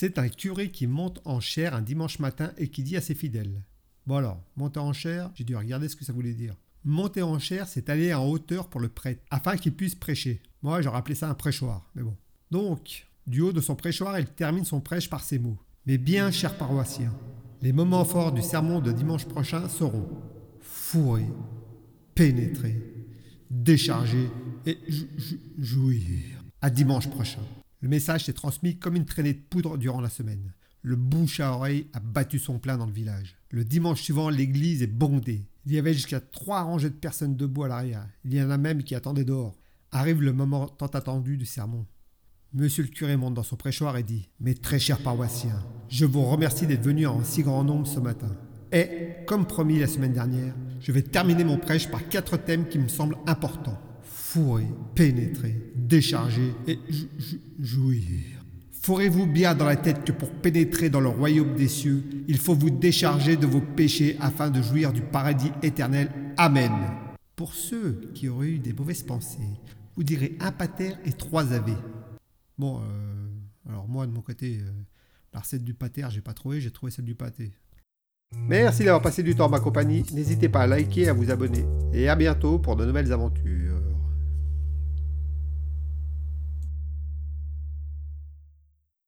C'est un curé qui monte en chair un dimanche matin et qui dit à ses fidèles Bon alors, monter en chair, j'ai dû regarder ce que ça voulait dire. Monter en chair, c'est aller en hauteur pour le prêtre, afin qu'il puisse prêcher. Moi, j'aurais appelé ça un prêchoir, mais bon. Donc, du haut de son prêchoir, il termine son prêche par ces mots. Mais bien, chers paroissiens, les moments forts du sermon de dimanche prochain seront fourrer, pénétrer, décharger et jouir. À dimanche prochain. Le message s'est transmis comme une traînée de poudre durant la semaine. Le bouche à oreille a battu son plein dans le village. Le dimanche suivant, l'église est bondée. Il y avait jusqu'à trois rangées de personnes debout à l'arrière. Il y en a même qui attendaient dehors. Arrive le moment tant attendu du sermon. Monsieur le curé monte dans son prêchoir et dit Mes très chers paroissiens, je vous remercie d'être venus en si grand nombre ce matin. Et, comme promis la semaine dernière, je vais terminer mon prêche par quatre thèmes qui me semblent importants fourrer, pénétrer, décharger et jouir. Fourrez-vous bien dans la tête que pour pénétrer dans le royaume des cieux, il faut vous décharger de vos péchés afin de jouir du paradis éternel. Amen. Pour ceux qui auraient eu des mauvaises pensées, vous direz un pater et trois ave. Bon, euh, alors moi de mon côté, euh, la recette du pater, j'ai pas trouvé, j'ai trouvé celle du pâté. Merci d'avoir passé du temps en ma compagnie. N'hésitez pas à liker à vous abonner. Et à bientôt pour de nouvelles aventures.